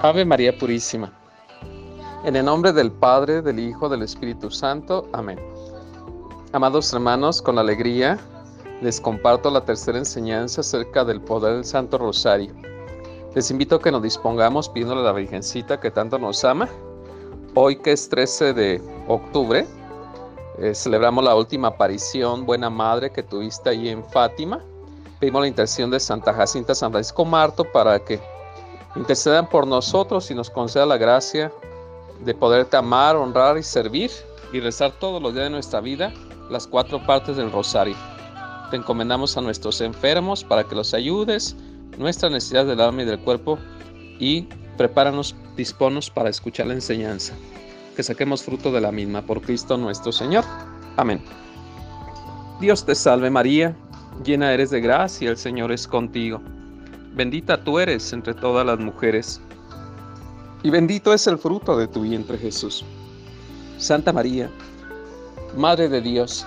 Ave María Purísima. En el nombre del Padre, del Hijo, del Espíritu Santo. Amén. Amados hermanos, con alegría les comparto la tercera enseñanza acerca del poder del Santo Rosario. Les invito a que nos dispongamos pidiéndole a la Virgencita que tanto nos ama. Hoy que es 13 de octubre, eh, celebramos la última aparición, Buena Madre, que tuviste ahí en Fátima. Pedimos la intercesión de Santa Jacinta San Francisco Marto para que intercedan por nosotros y nos conceda la gracia de poderte amar, honrar y servir y rezar todos los días de nuestra vida las cuatro partes del rosario. Te encomendamos a nuestros enfermos para que los ayudes, nuestras necesidades del alma y del cuerpo y prepáranos, disponos para escuchar la enseñanza. Que saquemos fruto de la misma por Cristo nuestro Señor. Amén. Dios te salve María, llena eres de gracia, el Señor es contigo. Bendita tú eres entre todas las mujeres, y bendito es el fruto de tu vientre Jesús. Santa María, Madre de Dios,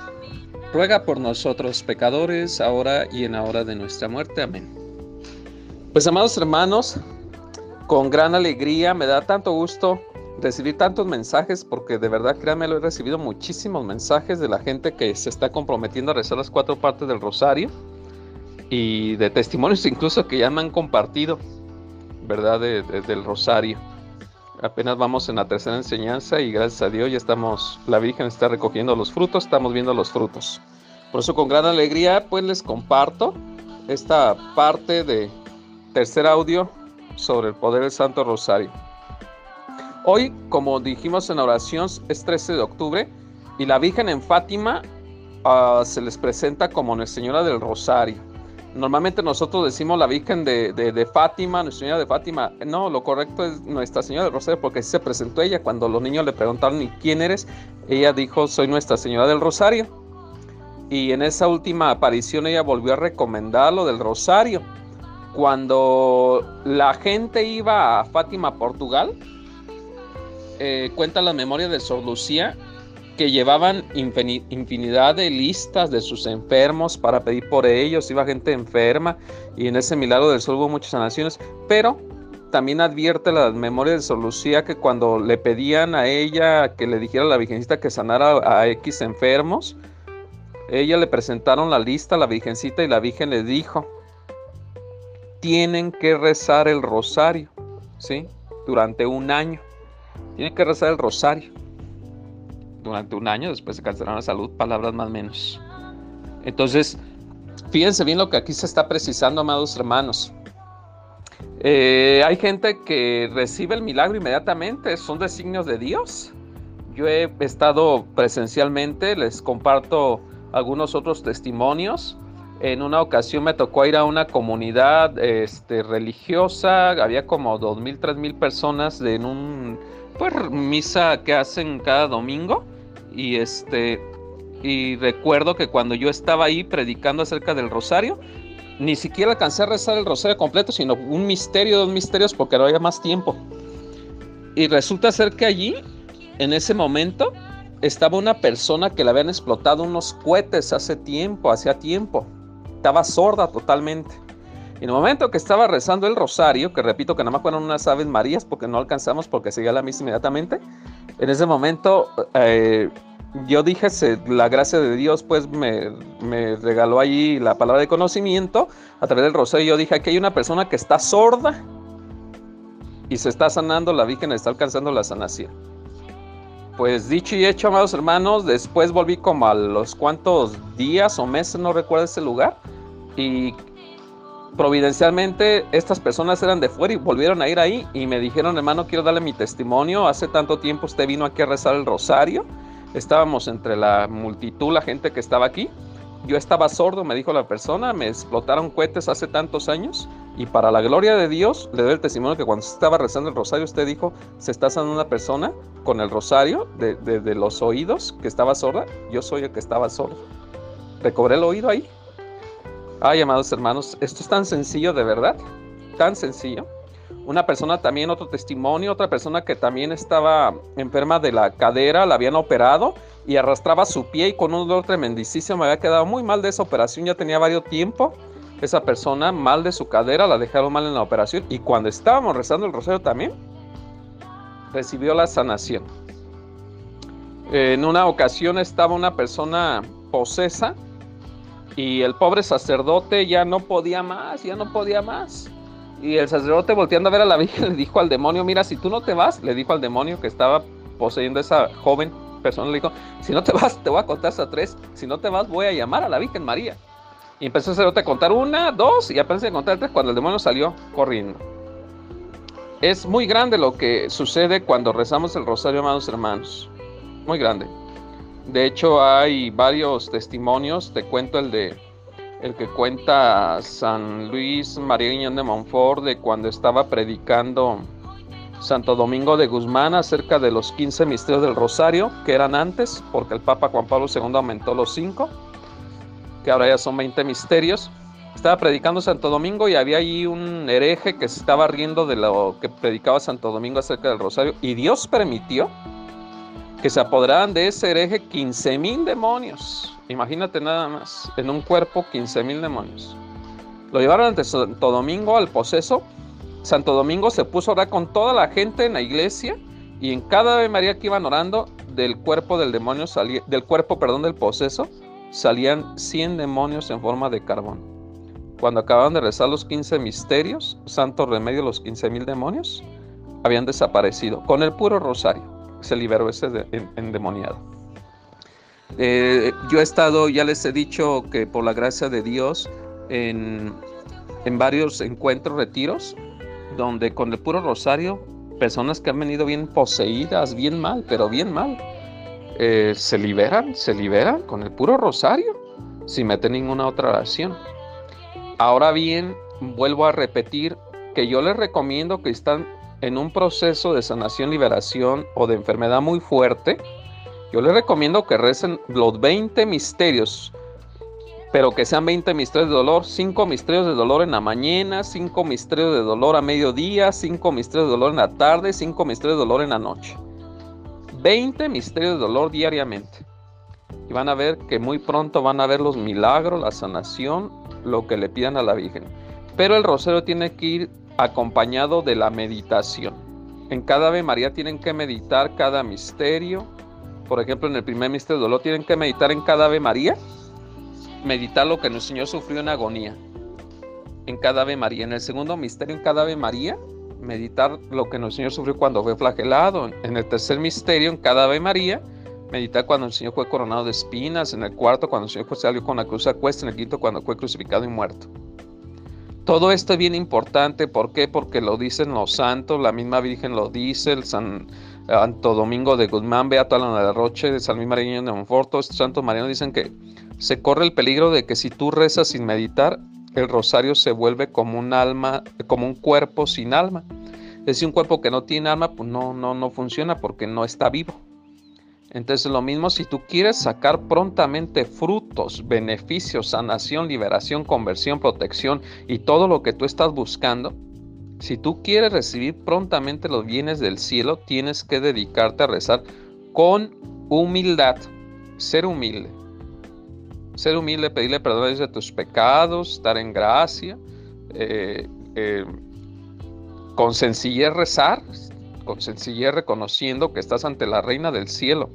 ruega por nosotros pecadores, ahora y en la hora de nuestra muerte. Amén. Pues amados hermanos, con gran alegría me da tanto gusto recibir tantos mensajes, porque de verdad, créanme, lo he recibido muchísimos mensajes de la gente que se está comprometiendo a rezar las cuatro partes del rosario y de testimonios incluso que ya me han compartido, ¿verdad? del rosario. Apenas vamos en la tercera enseñanza y gracias a Dios ya estamos, la Virgen está recogiendo los frutos, estamos viendo los frutos. Por eso con gran alegría pues les comparto esta parte de tercer audio sobre el poder del Santo Rosario. Hoy, como dijimos en oración, es 13 de octubre y la Virgen en Fátima uh, se les presenta como Nuestra Señora del Rosario. Normalmente nosotros decimos la Virgen de, Fátima, Nuestra Señora de Fátima. No, lo correcto es Nuestra Señora del Rosario porque se presentó ella. Cuando los niños le preguntaron, ¿y quién eres? Ella dijo, soy Nuestra Señora del Rosario. Y en esa última aparición ella volvió a recomendar lo del Rosario. Cuando la gente iba a Fátima, Portugal, eh, cuenta la memoria de Sor Lucía que llevaban infinidad de listas de sus enfermos para pedir por ellos, iba gente enferma y en ese milagro del sol hubo muchas sanaciones, pero también advierte la memoria de Sor Lucía que cuando le pedían a ella que le dijera a la Virgencita que sanara a X enfermos, ella le presentaron la lista a la Virgencita y la Virgen le dijo, tienen que rezar el rosario, ¿sí? Durante un año. Tienen que rezar el rosario durante un año, después se cancelaron la salud, palabras más menos. Entonces, fíjense bien lo que aquí se está precisando, amados hermanos. Eh, hay gente que recibe el milagro inmediatamente, son designios de Dios. Yo he estado presencialmente, les comparto algunos otros testimonios. En una ocasión me tocó ir a una comunidad este, religiosa, había como dos mil, tres mil personas en un pues, misa que hacen cada domingo. Y este y recuerdo que cuando yo estaba ahí predicando acerca del rosario, ni siquiera alcancé a rezar el rosario completo, sino un misterio, dos misterios, porque no había más tiempo. Y resulta ser que allí, en ese momento, estaba una persona que le habían explotado unos cohetes hace tiempo, hacía tiempo. Estaba sorda totalmente. Y en el momento que estaba rezando el rosario, que repito que nada más fueron unas aves marías porque no alcanzamos porque seguía la misa inmediatamente, en ese momento eh, yo dije, la gracia de Dios pues me, regaló allí la palabra de conocimiento a través del rosario. Yo dije, aquí hay una persona que está sorda y se está sanando, la Virgen está alcanzando la sanación. Pues dicho y hecho, amados hermanos, después volví como a los cuantos días o meses, no recuerdo ese lugar, y providencialmente estas personas eran de fuera y volvieron a ir ahí y me dijeron, hermano, quiero darle mi testimonio, hace tanto tiempo usted vino aquí a rezar el rosario, estábamos entre la multitud, la gente que estaba aquí, yo estaba sordo, me dijo la persona, me explotaron cohetes hace tantos años y para la gloria de Dios le doy el testimonio que cuando estaba rezando el rosario usted dijo, se está sanando una persona con el rosario de, de los oídos que estaba sorda, yo soy el que estaba sordo. Recobré el oído ahí Ay, amados hermanos, esto es tan sencillo de verdad, tan sencillo. Una persona también, otro testimonio, otra persona que también estaba enferma de la cadera, la habían operado y arrastraba su pie y con un dolor tremendísimo me había quedado muy mal de esa operación, ya tenía varios tiempo esa persona mal de su cadera, la dejaron mal en la operación y cuando estábamos rezando el rosario también, recibió la sanación. En una ocasión estaba una persona posesa y el pobre sacerdote ya no podía más, ya no podía más. Y el sacerdote volteando a ver a la Virgen le dijo al demonio, mira, si tú no te vas, le dijo al demonio que estaba poseyendo a esa joven persona, le dijo, si no te vas, te voy a contar hasta tres, si no te vas, voy a llamar a la Virgen María. Y empezó el sacerdote a contar una, dos, y apenas a contar tres cuando el demonio salió corriendo. Es muy grande lo que sucede cuando rezamos el rosario, amados hermanos. Muy grande. De hecho, hay varios testimonios. Te cuento el de el que cuenta San Luis María Guiñón de Montfort de cuando estaba predicando Santo Domingo de Guzmán acerca de los 15 misterios del Rosario, que eran antes, porque el Papa Juan Pablo II aumentó los 5, que ahora ya son 20 misterios. Estaba predicando Santo Domingo y había ahí un hereje que se estaba riendo de lo que predicaba Santo Domingo acerca del Rosario, y Dios permitió que se apoderaran de ese hereje 15 mil demonios. Imagínate nada más, en un cuerpo 15 mil demonios. Lo llevaron ante Santo Domingo al poseso. Santo Domingo se puso a orar con toda la gente en la iglesia y en cada Ave María que iban orando del cuerpo del demonio salía, del cuerpo, perdón, del poseso, salían 100 demonios en forma de carbón. Cuando acababan de rezar los 15 misterios, santo remedio los 15 mil demonios, habían desaparecido con el puro rosario se liberó ese endemoniado. Eh, yo he estado, ya les he dicho que por la gracia de Dios, en, varios encuentros, retiros, donde con el puro rosario, personas que han venido bien poseídas, bien mal, pero bien mal, eh, se liberan, se liberan con el puro rosario, sin meter ninguna otra oración. Ahora bien, vuelvo a repetir que yo les recomiendo que están en un proceso de sanación, liberación o de enfermedad muy fuerte, yo les recomiendo que recen los 20 misterios, pero que sean 20 misterios de dolor, 5 misterios de dolor en la mañana, 5 misterios de dolor a mediodía, 5 misterios de dolor en la tarde, 5 misterios de dolor en la noche. 20 misterios de dolor diariamente. Y van a ver que muy pronto van a ver los milagros, la sanación, lo que le pidan a la Virgen. Pero el rosario tiene que ir acompañado de la meditación. En cada Ave María tienen que meditar cada misterio. Por ejemplo, en el primer misterio de dolor tienen que meditar en cada Ave María. Meditar lo que el Señor sufrió en agonía. En cada Ave María. En el segundo misterio, en cada Ave María, meditar lo que el Señor sufrió cuando fue flagelado. En el tercer misterio, en cada Ave María, meditar cuando el Señor fue coronado de espinas. En el cuarto, cuando el Señor salió con la cruz a cuesta. En el quinto, cuando fue crucificado y muerto. Todo esto es bien importante, ¿por qué? Porque lo dicen los santos, la misma Virgen lo dice, el San Santo Domingo de Guzmán, Beato Alana de Roche, San Luis Mariano de Monforto, estos santos marianos dicen que se corre el peligro de que si tú rezas sin meditar, el rosario se vuelve como un alma, como un cuerpo sin alma. Es decir, un cuerpo que no tiene alma, pues no, no, no funciona porque no está vivo. Entonces lo mismo si tú quieres sacar prontamente frutos, beneficios, sanación, liberación, conversión, protección y todo lo que tú estás buscando, si tú quieres recibir prontamente los bienes del cielo, tienes que dedicarte a rezar con humildad, ser humilde. Ser humilde, pedirle perdón de tus pecados, estar en gracia, eh, eh, con sencillez rezar, con sencillez reconociendo que estás ante la reina del cielo.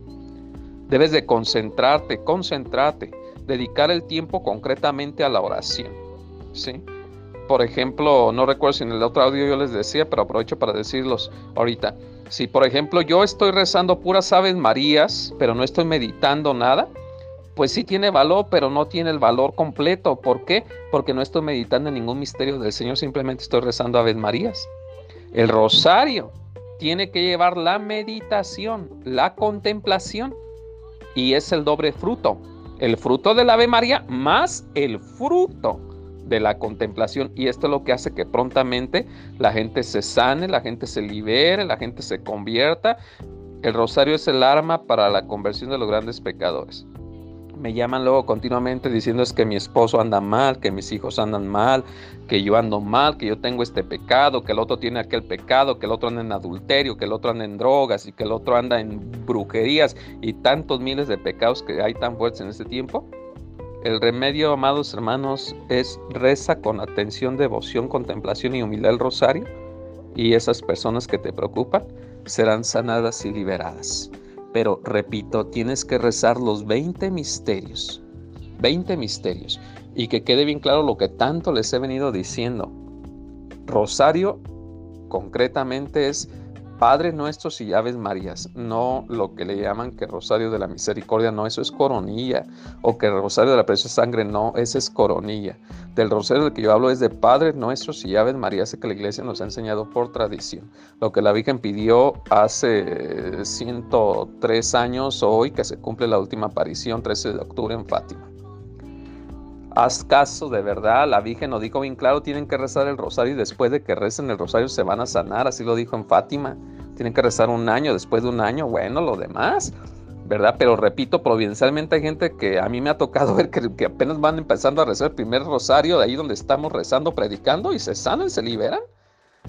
Debes de concentrarte, concentrarte, dedicar el tiempo concretamente a la oración. ¿sí? Por ejemplo, no recuerdo si en el otro audio yo les decía, pero aprovecho para decirlos ahorita. Si por ejemplo yo estoy rezando puras aves marías, pero no estoy meditando nada, pues sí tiene valor, pero no tiene el valor completo. ¿Por qué? Porque no estoy meditando en ningún misterio del Señor, simplemente estoy rezando aves marías. El rosario tiene que llevar la meditación, la contemplación y es el doble fruto. El fruto del Ave María más el fruto de la contemplación. Y esto es lo que hace que prontamente la gente se sane, la gente se libere, la gente se convierta. El rosario es el arma para la conversión de los grandes pecadores me llaman luego continuamente diciendo es que mi esposo anda mal, que mis hijos andan mal, que yo ando mal, que yo tengo este pecado, que el otro tiene aquel pecado, que el otro anda en adulterio, que el otro anda en drogas y que el otro anda en brujerías y tantos miles de pecados que hay tan fuertes en este tiempo. el remedio, amados hermanos, es reza con atención, devoción, contemplación y humildad el rosario. Y esas personas que te preocupan serán sanadas y liberadas. Pero repito, tienes que rezar los 20 misterios. 20 misterios. Y que quede bien claro lo que tanto les he venido diciendo. Rosario concretamente es Padre nuestros y Aves Marías, no lo que le llaman que Rosario de la Misericordia, no, eso es coronilla, o que Rosario de la Preciosa Sangre, no, ese es coronilla. Del Rosario del que yo hablo es de Padre nuestros y Aves Marías, que la Iglesia nos ha enseñado por tradición. Lo que la Virgen pidió hace 103 años, hoy que se cumple la última aparición, 13 de octubre en Fátima. Haz caso, de verdad, la Virgen nos dijo bien claro, tienen que rezar el rosario y después de que recen el rosario se van a sanar, así lo dijo en Fátima. Tienen que rezar un año, después de un año, bueno, lo demás, ¿verdad? Pero repito, providencialmente hay gente que a mí me ha tocado ver que, apenas van empezando a rezar el primer rosario, de ahí donde estamos rezando, predicando, y se sanan, se liberan,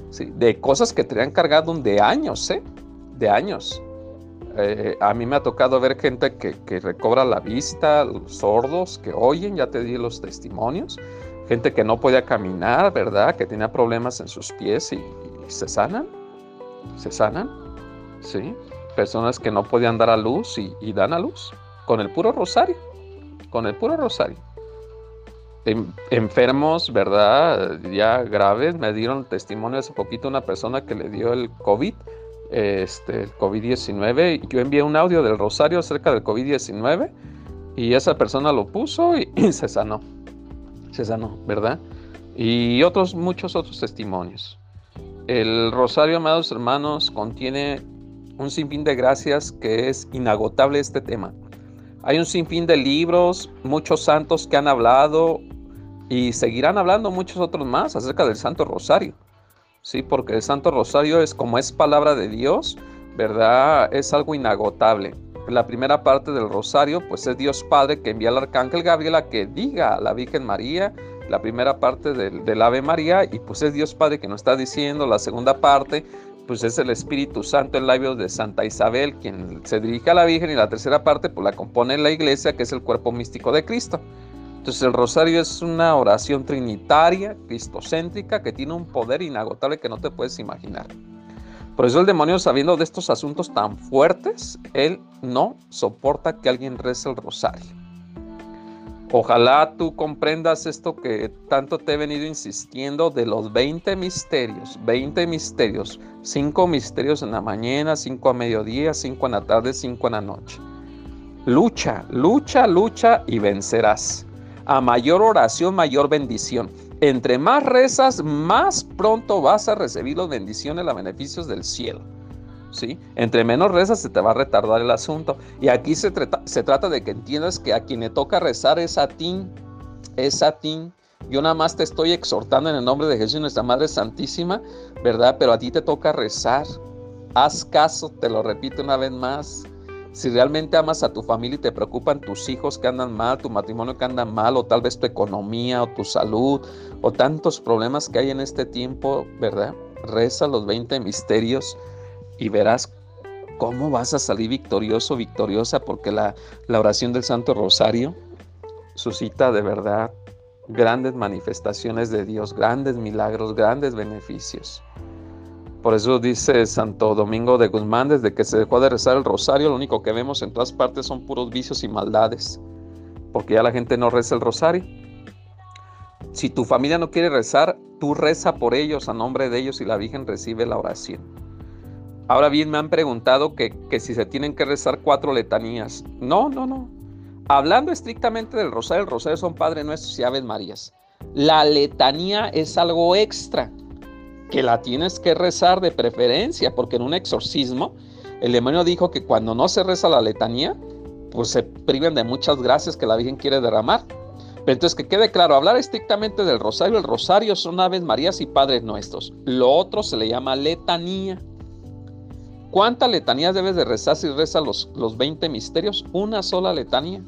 ¿sí? De cosas que tenían cargado de años, ¿eh? De años. Eh, a mí me ha tocado ver gente que, recobra la vista, sordos que oyen, ya te di los testimonios, gente que no podía caminar, ¿verdad? Que tenía problemas en sus pies y, se sanan, se sanan, ¿sí? Personas que no podían dar a luz y, dan a luz con el puro rosario, con el puro rosario. enfermos, ¿verdad? Ya graves, me dieron testimonio hace poquito una persona que le dio el COVID este, el COVID-19. Yo envié un audio del Rosario acerca del COVID-19 y esa persona lo puso y, se sanó. Se sanó, ¿verdad? Y otros, muchos otros testimonios. El Rosario, amados hermanos, contiene un sinfín de gracias que es inagotable este tema. Hay un sinfín de libros, muchos santos que han hablado y seguirán hablando muchos otros más acerca del Santo Rosario. ¿Sí? Porque el Santo Rosario es como es palabra de Dios, ¿verdad? Es algo inagotable. La primera parte del Rosario, pues es Dios Padre que envía al Arcángel Gabriel a que diga a la Virgen María la primera parte del, Ave María y pues es Dios Padre que nos está diciendo la segunda parte, pues es el Espíritu Santo en labios de Santa Isabel quien se dirige a la Virgen y la tercera parte pues la compone la iglesia que es el cuerpo místico de Cristo. Entonces el rosario es una oración trinitaria, cristocéntrica, que tiene un poder inagotable que no te puedes imaginar. Por eso el demonio, sabiendo de estos asuntos tan fuertes, él no soporta que alguien rece el rosario. Ojalá tú comprendas esto que tanto te he venido insistiendo de los 20 misterios, 20 misterios, 5 misterios en la mañana, 5 a mediodía, 5 en la tarde, 5 en la noche. Lucha, lucha, lucha y vencerás a mayor oración, mayor bendición. Entre más rezas, más pronto vas a recibir las bendiciones, los beneficios del cielo. ¿Sí? Entre menos rezas se te va a retardar el asunto. Y aquí se, trata, se trata de que entiendas que a quien le toca rezar es a ti, es a ti. Yo nada más te estoy exhortando en el nombre de Jesús, nuestra Madre Santísima, ¿verdad? Pero a ti te toca rezar. Haz caso, te lo repito una vez más. Si realmente amas a tu familia y te preocupan tus hijos que andan mal, tu matrimonio que anda mal, o tal vez tu economía, o tu salud, o tantos problemas que hay en este tiempo, ¿verdad? Reza los 20 misterios y verás cómo vas a salir victorioso, victoriosa, porque la, la oración del Santo Rosario suscita de verdad grandes manifestaciones de Dios, grandes milagros, grandes beneficios. Por eso dice Santo Domingo de Guzmán, desde que se dejó de rezar el rosario, lo único que vemos en todas partes son puros vicios y maldades, porque ya la gente no reza el rosario. Si tu familia no quiere rezar, tú reza por ellos, a nombre de ellos, y la Virgen recibe la oración. Ahora bien, me han preguntado que, que si se tienen que rezar cuatro letanías. No, no, no. Hablando estrictamente del rosario, el rosario son Padre Nuestros y Aves Marías. La letanía es algo extra que la tienes que rezar de preferencia, porque en un exorcismo el demonio dijo que cuando no se reza la letanía, pues se priven de muchas gracias que la Virgen quiere derramar. Pero entonces que quede claro, hablar estrictamente del rosario, el rosario son aves marías y padres nuestros. Lo otro se le llama letanía. ¿Cuántas letanías debes de rezar si rezas los, los 20 misterios? Una sola letanía.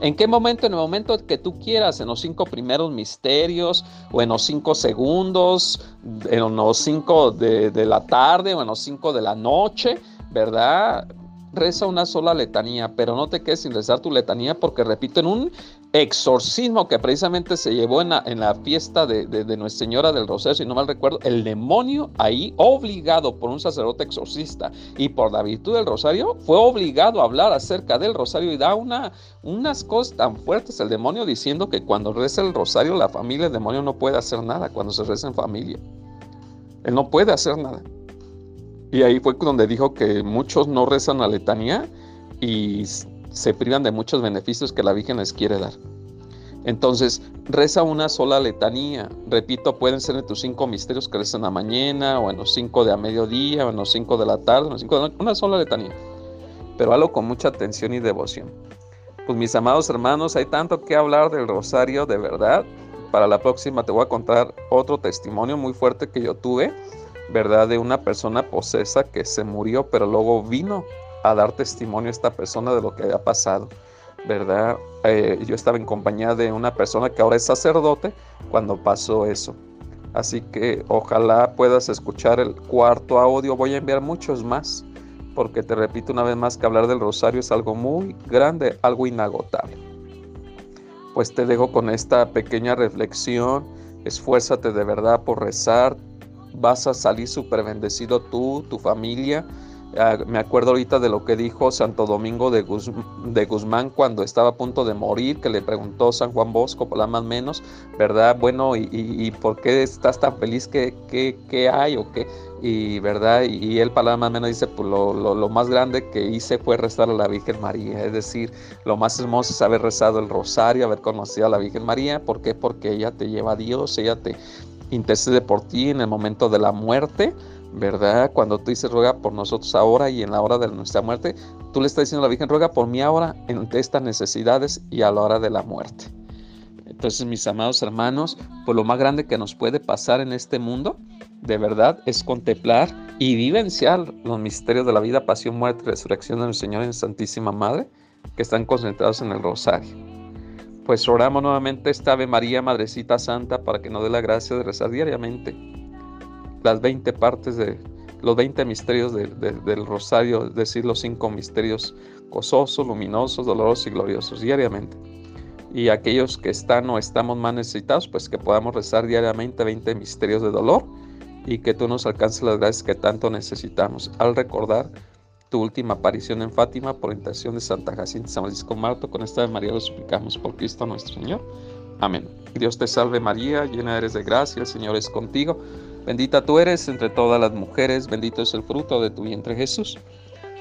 ¿En qué momento? En el momento que tú quieras, en los cinco primeros misterios, o en los cinco segundos, en los cinco de, la tarde, o en los cinco de la noche, ¿verdad? reza una sola letanía, pero no te quedes sin rezar tu letanía porque, repito, en un exorcismo que precisamente se llevó en la, fiesta de, Nuestra Señora del Rosario, si no mal recuerdo, el demonio ahí, obligado por un sacerdote exorcista y por la virtud del Rosario, fue obligado a hablar acerca del Rosario y da una, unas cosas tan fuertes el demonio diciendo que cuando reza el Rosario la familia, el demonio no puede hacer nada cuando se reza en familia. Él no puede hacer nada. Y ahí fue donde dijo que muchos no rezan la letanía y se privan de muchos beneficios que la Virgen les quiere dar. Entonces, reza una sola letanía. Repito, pueden ser en tus cinco misterios que rezan a mañana, o en los cinco de a mediodía, o en los cinco de la tarde, en los cinco de la noche, una sola letanía. Pero hazlo con mucha atención y devoción. Pues mis amados hermanos, hay tanto que hablar del rosario de verdad. Para la próxima te voy a contar otro testimonio muy fuerte que yo tuve ¿verdad? De una persona posesa que se murió, pero luego vino a dar testimonio a esta persona de lo que había pasado, ¿verdad? Eh, yo estaba en compañía de una persona que ahora es sacerdote cuando pasó eso. Así que ojalá puedas escuchar el cuarto audio. Voy a enviar muchos más, porque te repito una vez más que hablar del rosario es algo muy grande, algo inagotable. Pues te dejo con esta pequeña reflexión. Esfuérzate de verdad por rezar, vas a salir súper bendecido tú, tu familia. Ah, me acuerdo ahorita de lo que dijo Santo Domingo de, Guzmán cuando estaba a punto de morir, que le preguntó San Juan Bosco, por la más menos, ¿verdad? Bueno, ¿y, por qué estás tan feliz? ¿Qué, qué, hay o qué? Y, ¿verdad? Y, él, para la más menos, dice, pues lo, lo, más grande que hice fue rezar a la Virgen María. Es decir, lo más hermoso es haber rezado el rosario, haber conocido a la Virgen María. ¿Por qué? Porque ella te lleva a Dios, ella te, intercede por ti en el momento de la muerte, ¿verdad? Cuando tú dices ruega por nosotros ahora y en la hora de nuestra muerte, tú le estás diciendo a la Virgen, ruega por mí ahora en estas necesidades y a la hora de la muerte. Entonces, mis amados hermanos, pues lo más grande que nos puede pasar en este mundo, de verdad, es contemplar y vivenciar los misterios de la vida, pasión, muerte y resurrección de nuestro Señor en Santísima Madre, que están concentrados en el rosario. Pues oramos nuevamente esta Ave María, Madrecita Santa, para que nos dé la gracia de rezar diariamente las 20 partes de los 20 misterios del rosario, es decir, los cinco misterios gozosos, luminosos, dolorosos y gloriosos diariamente. Y aquellos que están o estamos más necesitados, pues que podamos rezar diariamente 20 misterios de dolor y que tú nos alcances las gracias que tanto necesitamos al recordar tu última aparición en Fátima por intención de Santa Jacinta San Francisco Marto. Con esta de María lo suplicamos por Cristo nuestro Señor. Amén. Dios te salve María, llena eres de gracia, el Señor es contigo. Bendita tú eres entre todas las mujeres, bendito es el fruto de tu vientre Jesús.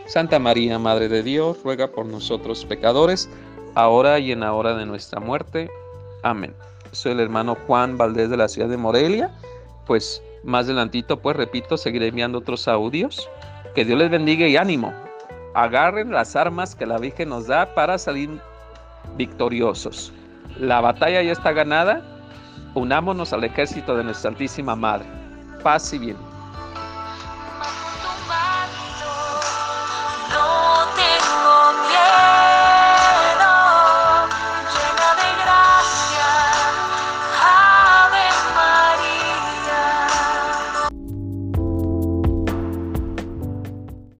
Santa María, Madre de Dios, ruega por nosotros pecadores, ahora y en la hora de nuestra muerte. Amén. Soy el hermano Juan Valdés de la ciudad de Morelia. Pues más adelantito, pues repito, seguiré enviando otros audios que Dios les bendiga y ánimo. Agarren las armas que la Virgen nos da para salir victoriosos. La batalla ya está ganada. Unámonos al ejército de nuestra Santísima Madre. Paz bien.